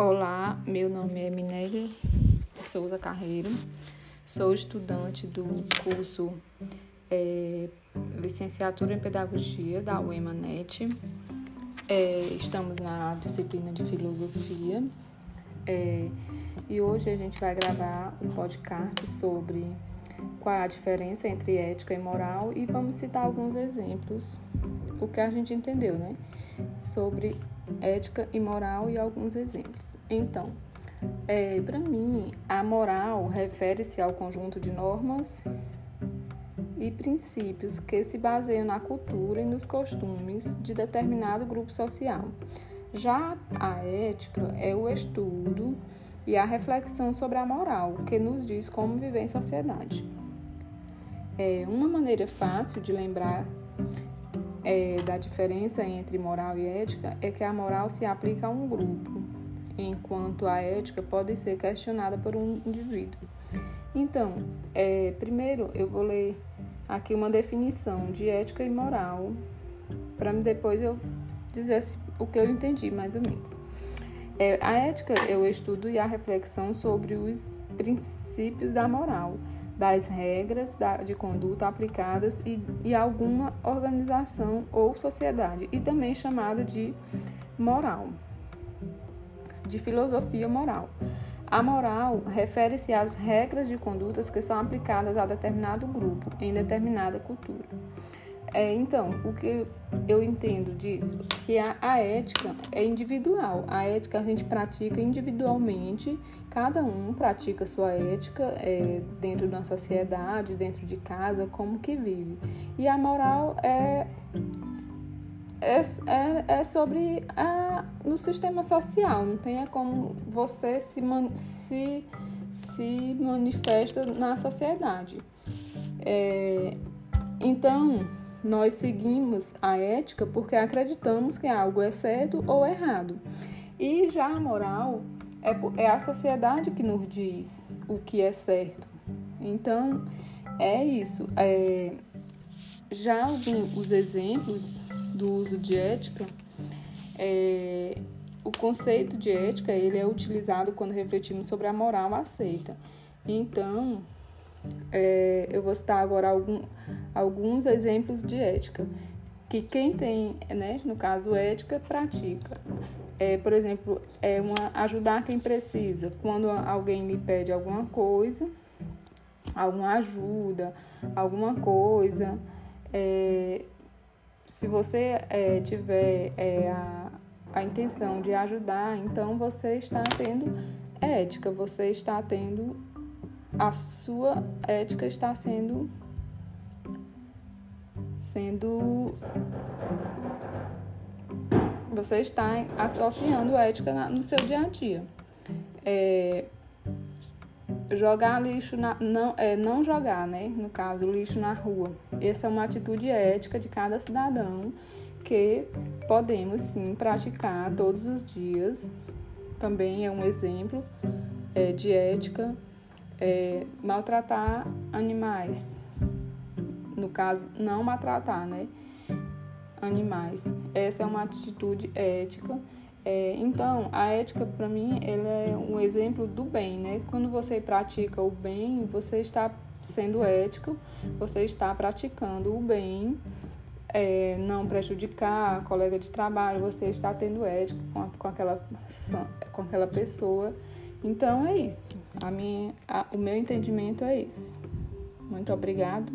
Olá, meu nome é Minelli de Souza Carreiro, sou estudante do curso é, Licenciatura em Pedagogia da UEMANET. É, estamos na disciplina de Filosofia é, e hoje a gente vai gravar um podcast sobre qual a diferença entre ética e moral e vamos citar alguns exemplos, o que a gente entendeu, né? Sobre ética e moral e alguns exemplos. Então, é, para mim, a moral refere-se ao conjunto de normas e princípios que se baseiam na cultura e nos costumes de determinado grupo social. Já a ética é o estudo e a reflexão sobre a moral, que nos diz como viver em sociedade. É uma maneira fácil de lembrar é, da diferença entre moral e ética é que a moral se aplica a um grupo, enquanto a ética pode ser questionada por um indivíduo. Então, é, primeiro eu vou ler aqui uma definição de ética e moral, para depois eu dizer o que eu entendi mais ou menos. É, a ética é o estudo e a reflexão sobre os princípios da moral das regras de conduta aplicadas e, e alguma organização ou sociedade, e também chamada de moral, de filosofia moral. A moral refere-se às regras de condutas que são aplicadas a determinado grupo em determinada cultura. É, então, o que eu entendo disso? Que a, a, ética é individual. A ética a gente pratica individualmente, cada um pratica sua ética é, dentro da sociedade, dentro de casa, como que vive. E a moral é, é, é, é sobre a, no sistema social, não tem como você se, se, se manifesta na sociedade. É, então, nós seguimos a ética porque acreditamos que algo é certo ou errado. E já a moral é, é a sociedade que nos diz o que é certo. Então, é isso. É, já os exemplos do uso de ética, é, o conceito de ética ele é utilizado quando refletimos sobre a moral aceita. Então, é, eu vou citar agora algum, alguns exemplos de ética que quem tem, né, no caso ética, pratica. É, por exemplo, é uma, ajudar quem precisa. Quando alguém lhe pede alguma coisa, alguma ajuda, alguma coisa, é, se você é, tiver é, a, a intenção de ajudar, então você está tendo ética, você está tendo a sua ética está sendo sendo você está associando ética no seu dia a dia. É, jogar lixo na, não é não jogar, né? No caso, lixo na rua. Essa é uma atitude ética de cada cidadão que podemos sim praticar todos os dias. Também é um exemplo é, de ética é, maltratar animais. No caso, não maltratar, né? Animais. Essa é uma atitude ética. É, então, a ética, para mim, ela é um exemplo do bem, né? Quando você pratica o bem, você está sendo ético, você está praticando o bem, é, não prejudicar a colega de trabalho, você está tendo ética com, a, com, aquela, com aquela pessoa. Então é isso. A minha, a, o meu entendimento é esse. Muito obrigado.